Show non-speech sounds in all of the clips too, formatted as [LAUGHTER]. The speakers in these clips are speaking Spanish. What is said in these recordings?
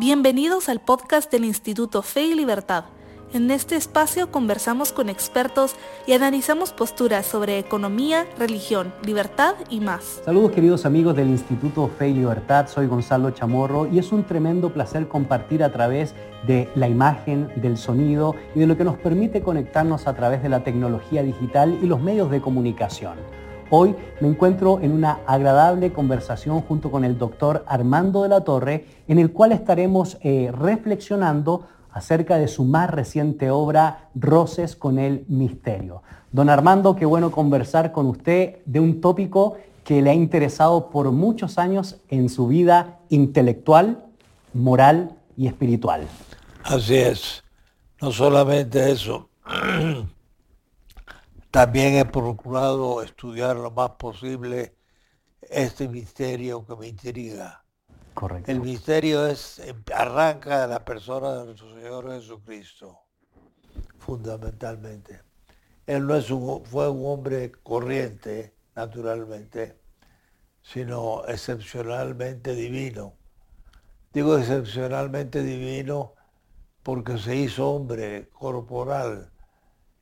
Bienvenidos al podcast del Instituto Fe y Libertad. En este espacio conversamos con expertos y analizamos posturas sobre economía, religión, libertad y más. Saludos queridos amigos del Instituto Fe y Libertad, soy Gonzalo Chamorro y es un tremendo placer compartir a través de la imagen, del sonido y de lo que nos permite conectarnos a través de la tecnología digital y los medios de comunicación. Hoy me encuentro en una agradable conversación junto con el doctor Armando de la Torre, en el cual estaremos eh, reflexionando acerca de su más reciente obra, Roces con el Misterio. Don Armando, qué bueno conversar con usted de un tópico que le ha interesado por muchos años en su vida intelectual, moral y espiritual. Así es, no solamente eso, [CLEARS THROAT] también he procurado estudiar lo más posible este misterio que me intriga el misterio es, em, arranca de la persona de nuestro Señor Jesucristo, fundamentalmente. Él no es fue un hombre corriente, naturalmente, sino excepcionalmente divino. Digo excepcionalmente divino porque se hizo hombre corporal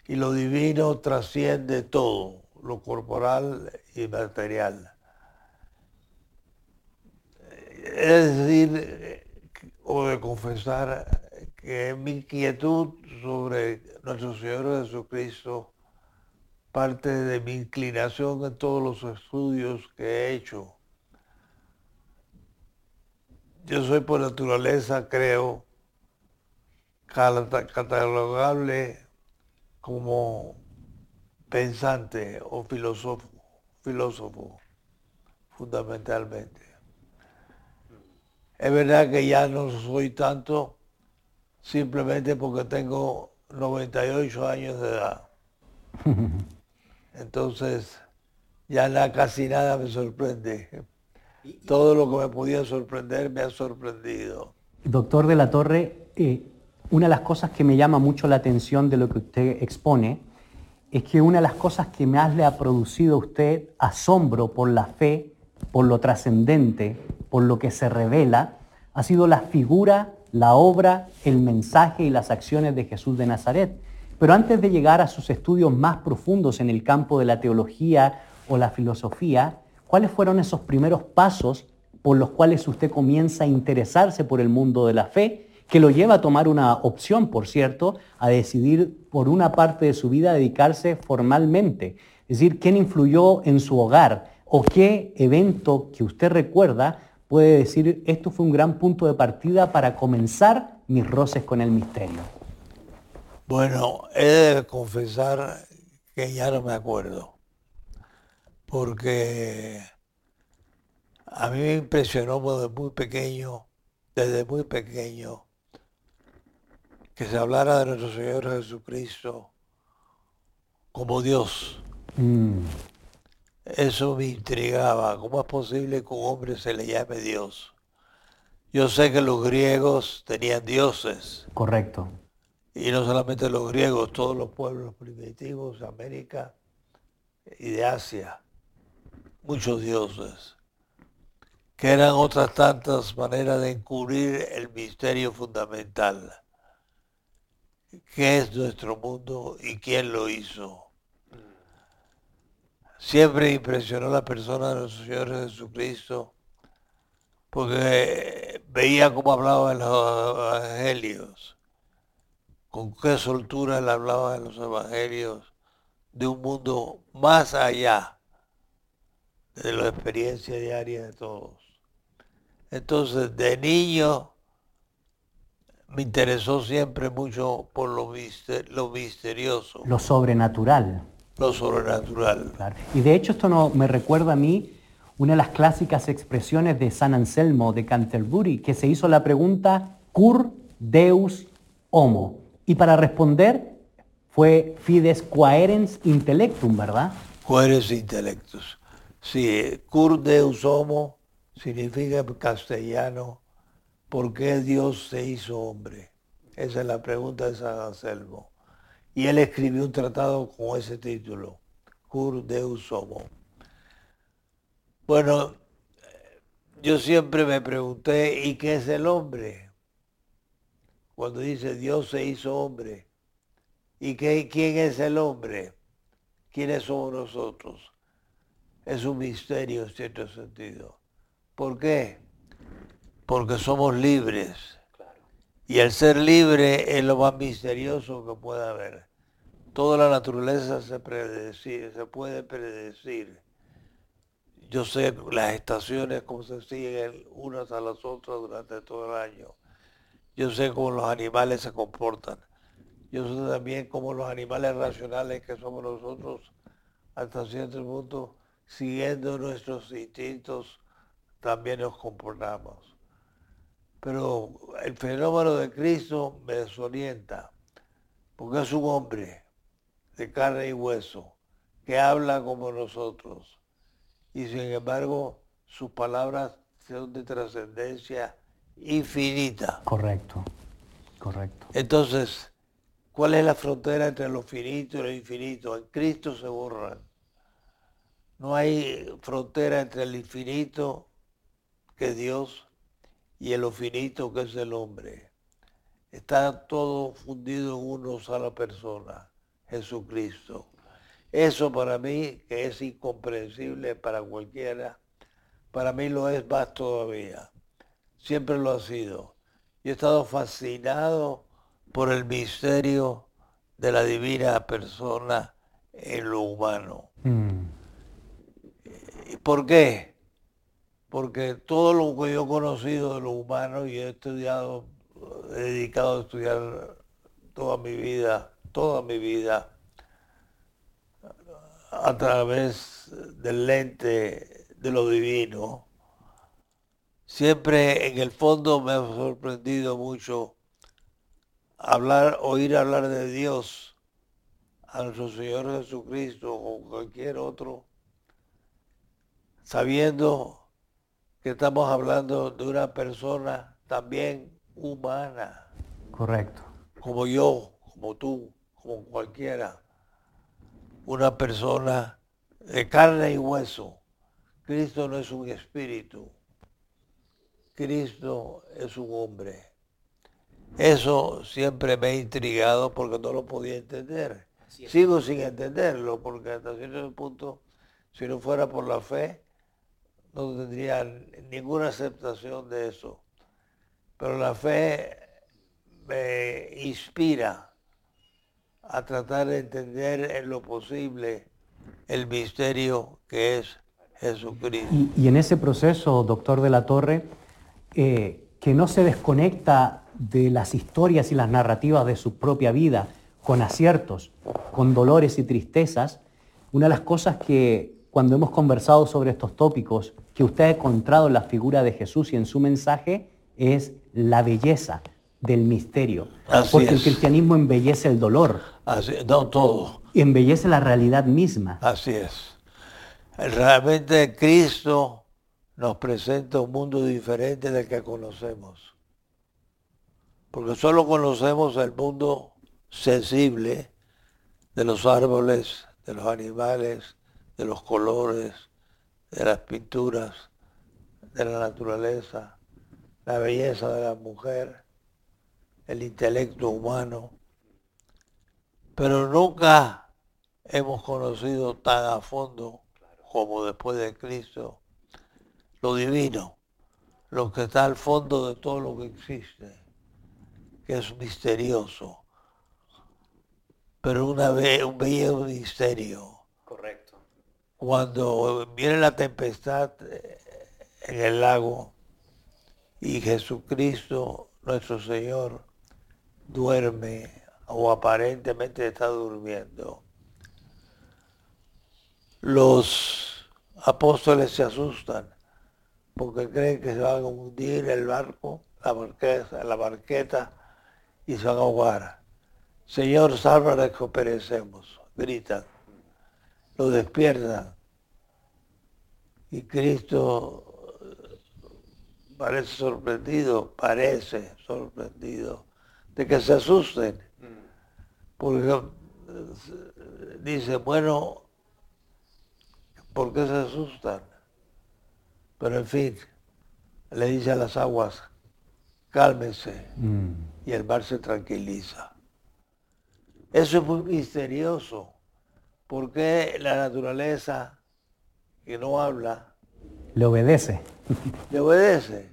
y lo divino trasciende todo, lo corporal y material es decir, o de confesar que mi inquietud sobre nuestro Señor Jesucristo parte de mi inclinación en todos los estudios que he hecho. Yo soy por naturaleza, creo, catalogable como pensante o filósofo, filósofo fundamentalmente. Es verdad que ya no soy tanto simplemente porque tengo 98 años de edad. [LAUGHS] Entonces, ya casi nada me sorprende. Todo lo que me podía sorprender me ha sorprendido. Doctor de la Torre, eh, una de las cosas que me llama mucho la atención de lo que usted expone es que una de las cosas que más le ha producido a usted asombro por la fe, por lo trascendente, por lo que se revela, ha sido la figura, la obra, el mensaje y las acciones de Jesús de Nazaret. Pero antes de llegar a sus estudios más profundos en el campo de la teología o la filosofía, ¿cuáles fueron esos primeros pasos por los cuales usted comienza a interesarse por el mundo de la fe, que lo lleva a tomar una opción, por cierto, a decidir por una parte de su vida dedicarse formalmente? Es decir, ¿quién influyó en su hogar? ¿O qué evento que usted recuerda puede decir, esto fue un gran punto de partida para comenzar mis roces con el misterio? Bueno, he de confesar que ya no me acuerdo, porque a mí me impresionó desde muy pequeño, desde muy pequeño, que se hablara de nuestro Señor Jesucristo como Dios. Mm. Eso me intrigaba. ¿Cómo es posible que un hombre se le llame Dios? Yo sé que los griegos tenían dioses. Correcto. Y no solamente los griegos, todos los pueblos primitivos de América y de Asia. Muchos dioses. Que eran otras tantas maneras de encubrir el misterio fundamental. ¿Qué es nuestro mundo y quién lo hizo? Siempre impresionó la persona de nuestro Señor Jesucristo, porque veía cómo hablaba en los evangelios, con qué soltura él hablaba en los evangelios de un mundo más allá de la experiencia diaria de todos. Entonces, de niño me interesó siempre mucho por lo, lo misterioso. Lo sobrenatural lo sobrenatural. Y de hecho esto no, me recuerda a mí una de las clásicas expresiones de San Anselmo de Canterbury, que se hizo la pregunta cur deus homo. Y para responder fue fides quaerens intellectum, ¿verdad? Quaerens intellectus. Sí, cur deus homo significa en castellano, ¿por qué Dios se hizo hombre? Esa es la pregunta de San Anselmo y él escribió un tratado con ese título, Cur Deus Homo. Bueno, yo siempre me pregunté, ¿y qué es el hombre? cuando dice Dios se hizo hombre. ¿Y qué, quién es el hombre? ¿Quiénes somos nosotros? Es un misterio en cierto sentido. ¿Por qué? Porque somos libres. Y el ser libre es lo más misterioso que pueda haber. Toda la naturaleza se, se puede predecir. Yo sé las estaciones, cómo se siguen unas a las otras durante todo el año. Yo sé cómo los animales se comportan. Yo sé también cómo los animales racionales que somos nosotros, hasta cierto punto, siguiendo nuestros instintos, también nos comportamos. Pero el fenómeno de Cristo me desorienta, porque es un hombre de carne y hueso, que habla como nosotros, y sin embargo sus palabras son de trascendencia infinita. Correcto, correcto. Entonces, ¿cuál es la frontera entre lo finito y lo infinito? En Cristo se borran. No hay frontera entre el infinito, que Dios, y el finito, que es el hombre. Está todo fundido en una sola persona, Jesucristo. Eso para mí, que es incomprensible para cualquiera, para mí lo es más todavía. Siempre lo ha sido. Yo he estado fascinado por el misterio de la divina persona en lo humano. Mm. ¿Por qué? Porque todo lo que yo he conocido de lo humano y he estudiado, he dedicado a estudiar toda mi vida, toda mi vida, a través del lente de lo divino, siempre en el fondo me ha sorprendido mucho hablar, oír hablar de Dios a nuestro Señor Jesucristo o cualquier otro sabiendo que estamos hablando de una persona también humana. Correcto. Como yo, como tú, como cualquiera. Una persona de carne y hueso. Cristo no es un espíritu. Cristo es un hombre. Eso siempre me ha intrigado porque no lo podía entender. Sigo sin entenderlo porque hasta cierto punto, si no fuera por la fe, no tendría ninguna aceptación de eso. Pero la fe me inspira a tratar de entender en lo posible el misterio que es Jesucristo. Y, en ese proceso, doctor de la Torre, eh, que no se desconecta de las historias y las narrativas de su propia vida, con aciertos, con dolores y tristezas, una de las cosas que cuando hemos conversado sobre estos tópicos que usted ha encontrado en la figura de Jesús y en su mensaje es la belleza del misterio. porque el cristianismo embellece el dolor. Así, no todo. Y embellece la realidad misma. Así es. Realmente Cristo nos presenta un mundo diferente del que conocemos. Porque solo conocemos el mundo sensible de los árboles, de los animales, de los colores, de las pinturas, de la naturaleza, la belleza de la mujer, el intelecto humano. Pero nunca hemos conocido tan a fondo como después de Cristo lo divino, lo que está al fondo de todo lo que existe, que es misterioso, pero una vez un bello misterio cuando viene la tempestad eh, en el lago y Jesucristo, nuestro Señor, duerme o aparentemente está durmiendo, los apóstoles se asustan porque creen que se van a hundir el barco, la barqueta, la barqueta y se van a ahogar. Señor, sálvanos que perecemos, gritan lo despiertan. Y Cristo parece sorprendido, parece sorprendido de que se asusten. Porque eh, dice, bueno, ¿por qué se asustan? Pero en fin, le dice a las aguas, cálmense. Mm. y el mar se tranquiliza. Eso es muy misterioso. Porque la naturaleza que no habla le obedece? Le obedece.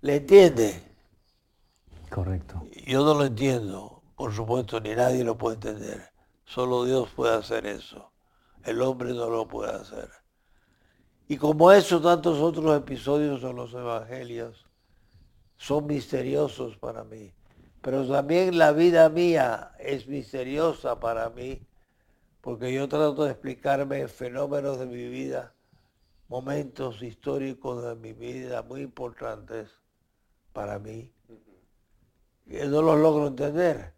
¿Le entiende? Correcto. Yo no lo entiendo, por supuesto, ni nadie lo puede entender. Solo Dios puede hacer eso. El hombre no lo puede hacer. Y como eso, tantos otros episodios de los evangelios son misteriosos para mí. Pero también la vida mía es misteriosa para mí, porque yo trato de explicarme fenómenos de mi vida, momentos históricos de mi vida muy importantes para mí, que no los logro entender.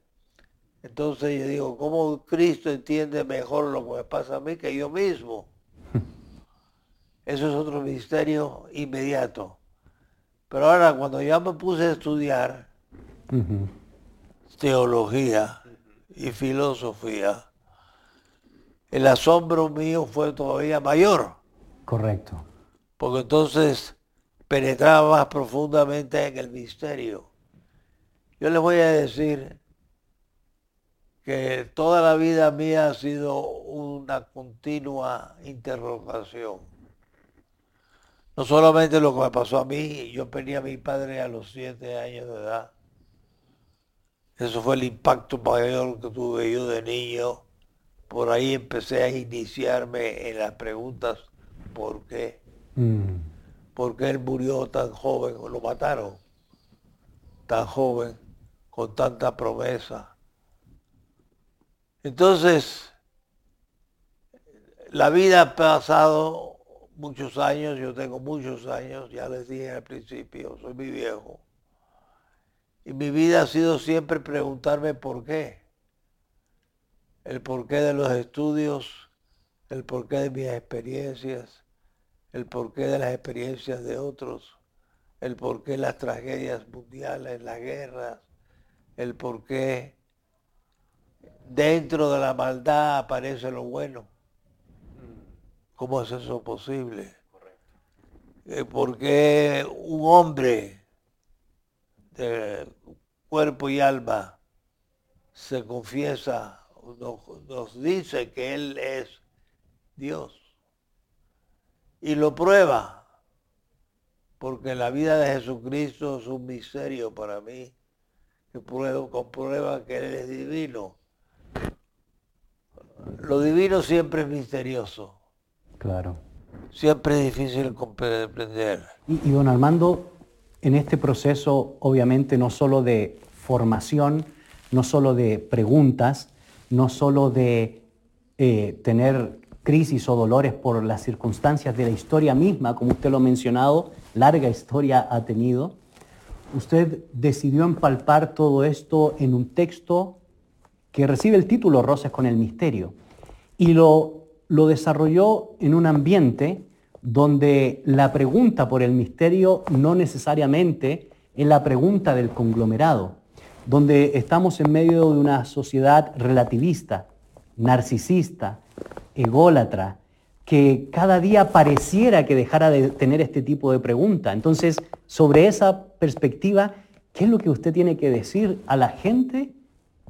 Entonces yo digo, ¿cómo Cristo entiende mejor lo que me pasa a mí que yo mismo? Eso es otro misterio inmediato. Pero ahora cuando ya me puse a estudiar teología y filosofía, el asombro mío fue todavía mayor. Correcto. Porque entonces penetraba más profundamente en el misterio. Yo les voy a decir que toda la vida mía ha sido una continua interrogación no solamente lo que me pasó a mí, yo perdí a mi padre a los siete años de edad. Eso fue el impacto mayor que tuve yo de niño. Por ahí empecé a iniciarme en las preguntas, ¿por qué? Mm. ¿Por qué él murió tan joven? o Lo mataron tan joven, con tanta promesa. Entonces, la vida ha pasado muchos años, yo tengo muchos años, ya les dije al principio, soy muy viejo. Y mi vida ha sido siempre preguntarme por qué. El porqué de los estudios, el porqué de mis experiencias, el porqué de las experiencias de otros, el porqué de las tragedias mundiales, las guerras, el porqué dentro de la maldad aparece lo bueno ¿Cómo es eso posible? Eh, porque un hombre de cuerpo y alma se confiesa, nos, dice que Él es Dios y lo prueba, porque la vida de Jesucristo es un misterio para mí, que comprueba que Él es divino. Lo divino siempre es misterioso. Claro. Siempre es difícil comprender. Y, y don Armando, en este proceso, obviamente, no solo de formación, no solo de preguntas, no solo de eh, tener crisis o dolores por las circunstancias de la historia misma, como usted lo ha mencionado, larga historia ha tenido, usted decidió empalpar todo esto en un texto que recibe el título Rosas con el Misterio. Y lo lo desarrolló en un ambiente donde la pregunta por el misterio no necesariamente es la pregunta del conglomerado, donde estamos en medio de una sociedad relativista, narcisista, ególatra, que cada día pareciera que dejara de tener este tipo de pregunta. Entonces, sobre esa perspectiva, ¿qué es lo que usted tiene que decir a la gente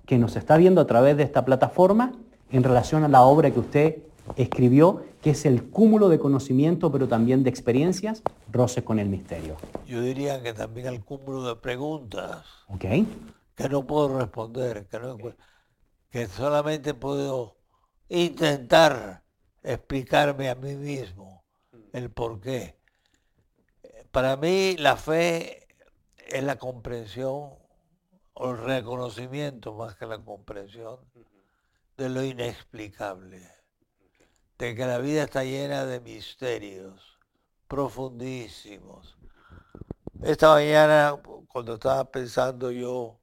que nos está viendo a través de esta plataforma en relación a la obra que usted escribió, que es el cúmulo de conocimiento, pero también de experiencias, roce con el misterio. Yo diría que también el cúmulo de preguntas. Ok. Que no puedo responder, que, que solamente puedo intentar explicarme a mí mismo el por qué. Para mí la fe es la comprensión o el reconocimiento más que la comprensión de lo inexplicable de que la vida está llena de misterios profundísimos. Esta mañana, cuando estaba pensando yo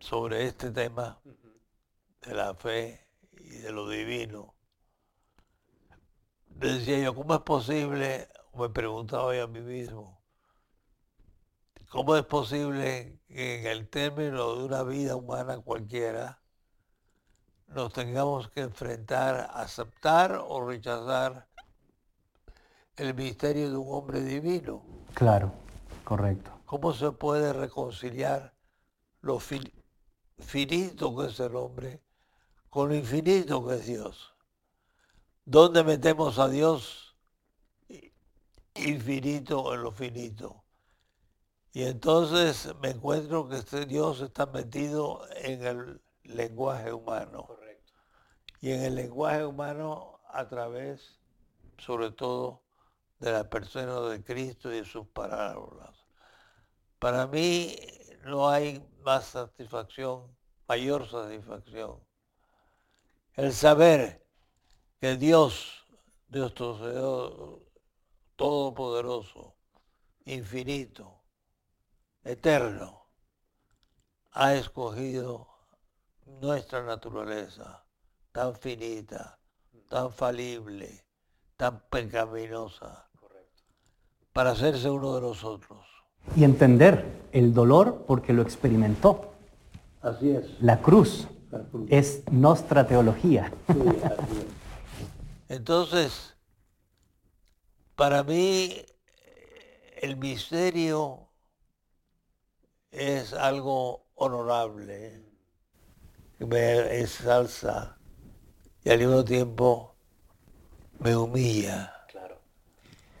sobre este tema de la fe y de lo divino, decía yo, ¿cómo es posible? Me preguntaba hoy a mí mismo, ¿cómo es posible que en el término de una vida humana cualquiera, nos tengamos que enfrentar, aceptar o rechazar el misterio de un hombre divino. Claro, correcto. ¿Cómo se puede reconciliar lo finito que es el hombre con lo infinito que es Dios. ¿Dónde metemos a Dios? Infinito en lo finito. Y entonces me encuentro que este Dios está metido en el lenguaje humano. Correcto. Y en el lenguaje humano a través, sobre todo, de la persona de Cristo y de sus parábolas. Para mí no hay más satisfacción, mayor satisfacción. El saber que Dios, Dios todopoderoso, infinito, eterno, ha escogido nuestra naturaleza tan finita, tan falible, tan pecaminosa, para hacerse uno de nosotros. Y entender el dolor porque lo experimentó. Así es. La cruz, es nuestra teología. Entonces, para mí el misterio es algo honorable, que me ensalza y al mismo tiempo me humilla.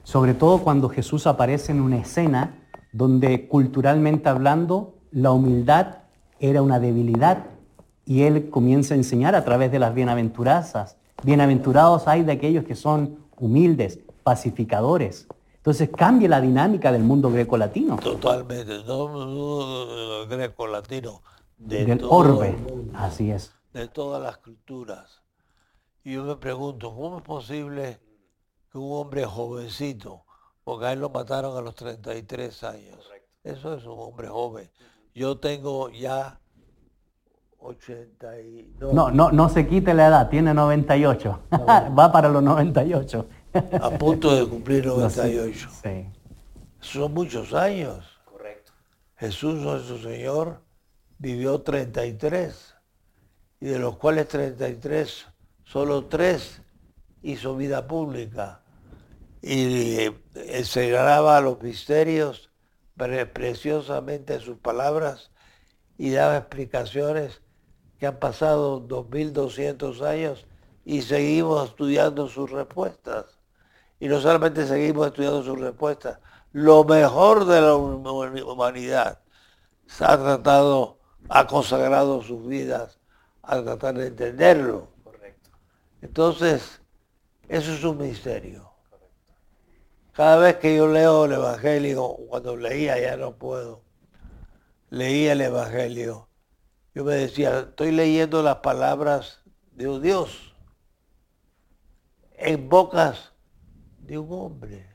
Sobre todo cuando Jesús aparece en una escena donde culturalmente hablando la humildad era una debilidad y él comienza a enseñar a través de las bienaventuranzas. Bienaventurados hay de aquellos que son humildes, pacificadores. Entonces cambia la dinámica del mundo greco-latino. Totalmente, no, greco-latino, del orbe, así es. De todas las culturas. Y yo me pregunto, ¿cómo es posible que un hombre jovencito, porque a él lo mataron a los 33 años, eso es un hombre joven. Yo tengo ya 82. No, no, no se quite la edad, tiene 98. [LAUGHS] Va para los 98. a punto de cumplir 98. sí. Son muchos años. Correcto. Jesús nuestro Señor vivió 33 y de los cuales 33, solo 3 hizo vida pública y eh, enseñaba los misterios preciosamente sus palabras y daba explicaciones que han pasado 2.200 años y seguimos estudiando sus respuestas. Y no solamente seguimos estudiando sus respuestas, lo mejor de la humanidad se ha tratado, ha consagrado sus vidas a tratar de entenderlo. Correcto. Entonces, eso es un misterio. Cada vez que yo leo el Evangelio, cuando leía ya no puedo, leía el Evangelio, yo me decía, estoy leyendo las palabras de un Dios en bocas de un hombre,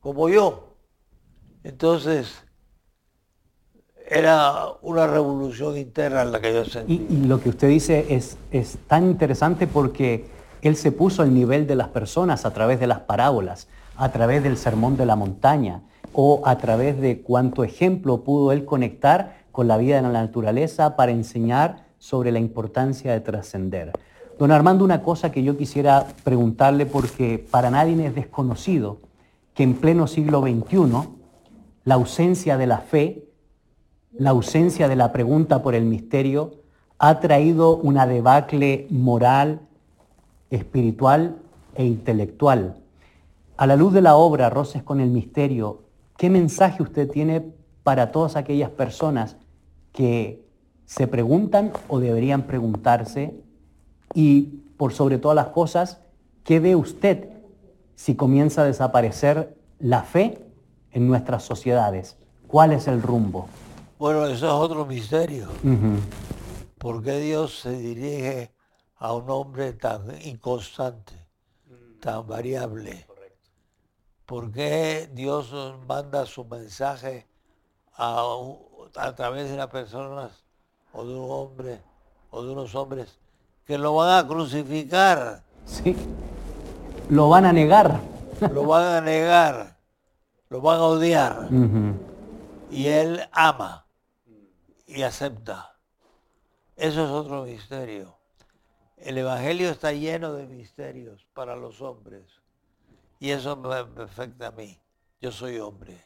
como yo. Entonces, era una revolución interna la que yo sentí. Y, lo que usted dice es, es tan interesante porque él se puso al nivel de las personas a través de las parábolas, a través del sermón de la montaña o a través de cuánto ejemplo pudo él conectar con la vida de la naturaleza para enseñar sobre la importancia de trascender. Don Armando, una cosa que yo quisiera preguntarle porque para nadie es desconocido que en pleno siglo XXI la ausencia de la fe, la ausencia de la pregunta por el misterio ha traído una debacle moral, espiritual e intelectual. A la luz de la obra Roces con el Misterio, ¿qué mensaje usted tiene para todas aquellas personas que se preguntan o deberían preguntarse y por sobre todas las cosas, ¿qué ve usted si comienza a desaparecer la fe en nuestras sociedades? ¿Cuál es el rumbo? Bueno, eso es otro misterio. ¿Por qué Dios se dirige a un hombre tan inconstante, tan variable? ¿Por qué Dios manda su mensaje a, a través de las personas o de un hombre o de unos hombres que lo van a crucificar. Sí. Lo van a negar. Lo van a negar. Lo van a odiar. Y él ama y acepta. Eso es otro misterio. El Evangelio está lleno de misterios para los hombres. Y eso me afecta a mí. Yo soy hombre.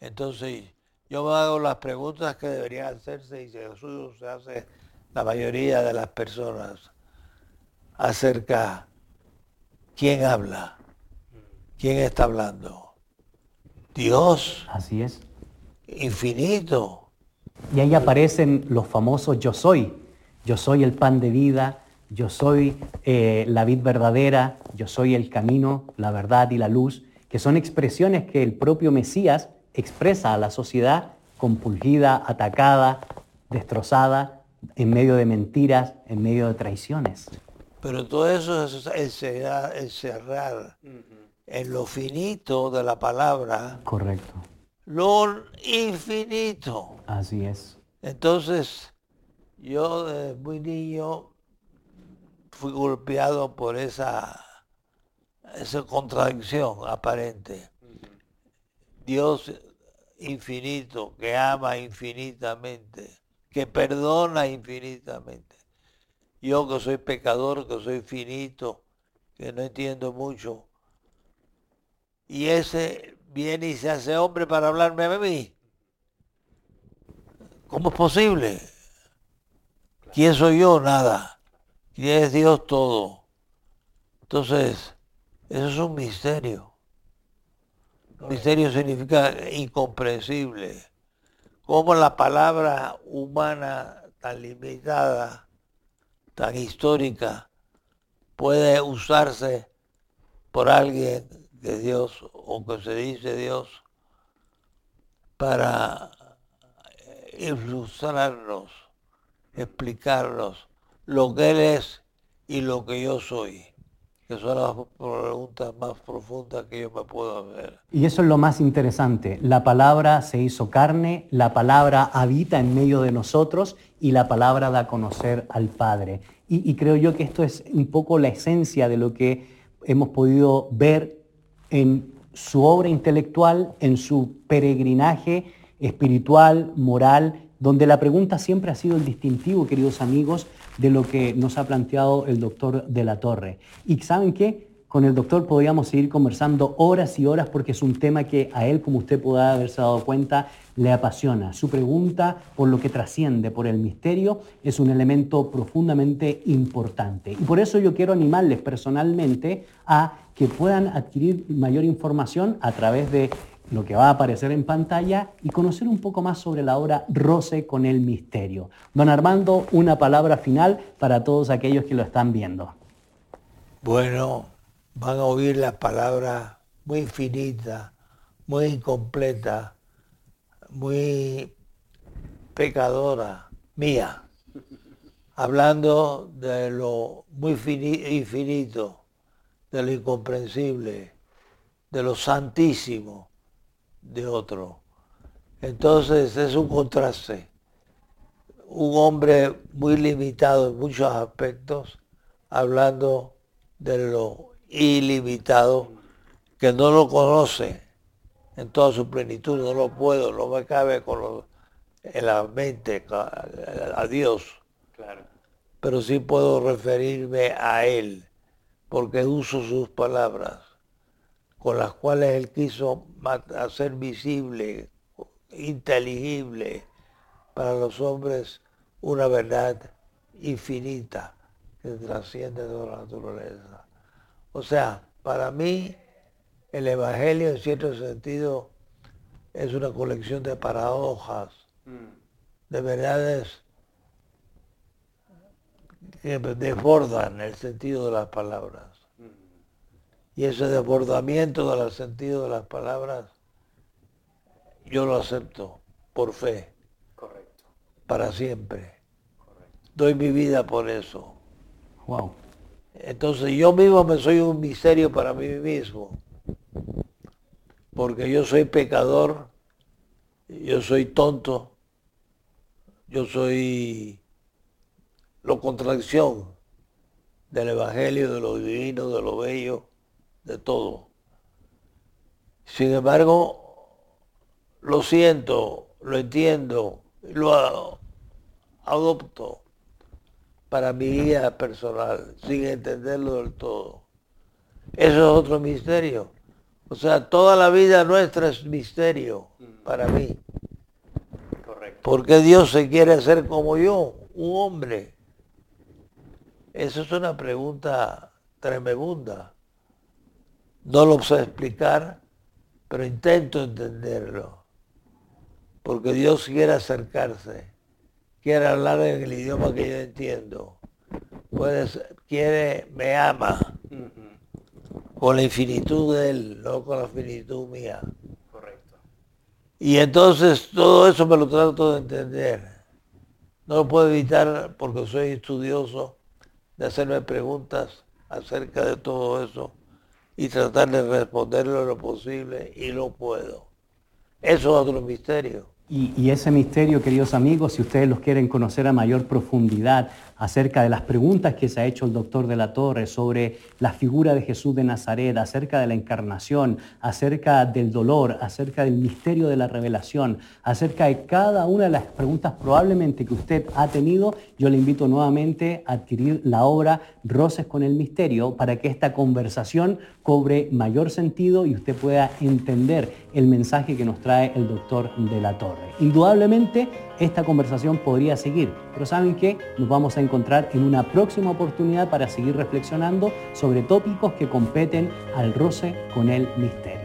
Entonces, yo me hago las preguntas que deberían hacerse y Jesús se hace la mayoría de las personas acerca quién habla, quién está hablando. Dios. Así es. Infinito. Y ahí aparecen los famosos yo soy. Yo soy el pan de vida, yo soy eh, la vid verdadera, yo soy el camino, la verdad y la luz, que son expresiones que el propio Mesías expresa a la sociedad compulgida, atacada, destrozada, en medio de mentiras, en medio de traiciones. Pero todo eso es encerrar, en lo finito de la palabra. Correcto. Lo infinito. Así es. Entonces, yo desde muy niño fui golpeado por esa, esa contradicción aparente. Dios infinito, que ama infinitamente, que perdona infinitamente. Yo que soy pecador, que soy finito, que no entiendo mucho. Y ese viene y se hace hombre para hablarme a mí. ¿Cómo es posible? ¿Quién soy yo? Nada. ¿Quién es Dios? Todo. Entonces, eso es un misterio. Misterio significa incomprensible. ¿Cómo la palabra humana tan limitada, tan histórica, puede usarse por alguien de Dios o que se dice Dios para ilustrarnos, explicarnos lo que Él es y lo que yo soy que son las preguntas más profundas que yo me puedo hacer. Y eso es lo más interesante. La palabra se hizo carne, la palabra habita en medio de nosotros y la palabra da a conocer al Padre. Y, y creo yo que esto es un poco la esencia de lo que hemos podido ver en su obra intelectual, en su peregrinaje espiritual, moral, donde la pregunta siempre ha sido el distintivo, queridos amigos, de lo que nos ha planteado el doctor de la Torre. Y saben qué? Con el doctor podríamos seguir conversando horas y horas porque es un tema que a él, como usted puede haberse dado cuenta, le apasiona. Su pregunta por lo que trasciende, por el misterio, es un elemento profundamente importante. Y por eso yo quiero animarles personalmente a que puedan adquirir mayor información a través de lo que va a aparecer en pantalla y conocer un poco más sobre la obra Roce con el misterio. Don Armando, una palabra final para todos aquellos que lo están viendo. Bueno, van a oír la palabra muy infinita, muy incompleta, muy pecadora mía, hablando de lo muy infinito, de lo incomprensible, de lo santísimo de otro. Entonces es un contraste. Un hombre muy limitado en muchos aspectos, hablando de lo ilimitado, que no lo conoce en toda su plenitud, no lo puedo, no me cabe con en la mente a, Dios. Claro. Pero sí puedo referirme a Él, porque uso sus palabras con las cuales él quiso hacer visible, inteligible para los hombres una verdad infinita que trasciende toda la naturaleza. O sea, para mí el Evangelio en cierto sentido es una colección de paradojas, mm. de verdades que desbordan el sentido de las palabras. Y ese desbordamiento del sentido de las palabras, yo lo acepto por fe. Correcto. Para siempre. Doy mi vida por eso. Wow. Entonces yo mismo me soy un misterio para mí mismo. Porque yo soy pecador, yo soy tonto, yo soy lo contradicción del Evangelio, de lo divino, de lo bello de todo. Sin embargo, lo siento, lo entiendo, lo adopto para mi vida personal, sin entenderlo del todo. Eso es otro misterio. O sea, toda la vida nuestra es misterio para mí. ¿Por qué Dios se quiere hacer como yo, un hombre? Esa es una pregunta tremenda. No lo sé explicar, pero intento entenderlo. Porque Dios quiere acercarse, quiere hablar en el idioma que yo entiendo. quiere, me ama con la infinitud de Él, no con la finitud mía. Correcto. Y entonces todo eso me lo trato de entender. No lo puedo evitar porque soy estudioso de hacerme preguntas acerca de todo eso y tratar de responderlo lo posible y lo puedo. Eso es otro misterio. Y, y, ese misterio, queridos amigos, si ustedes los quieren conocer a mayor profundidad, acerca de las preguntas que se ha hecho el doctor de la Torre sobre la figura de Jesús de Nazaret, acerca de la encarnación, acerca del dolor, acerca del misterio de la revelación, acerca de cada una de las preguntas probablemente que usted ha tenido, yo le invito nuevamente a adquirir la obra Roces con el Misterio para que esta conversación cobre mayor sentido y usted pueda entender el mensaje que nos trae el doctor de la Torre. Indudablemente, esta conversación podría seguir, pero ¿saben qué? Nos vamos a encontrar en una próxima oportunidad para seguir reflexionando sobre tópicos que competen al roce con el misterio.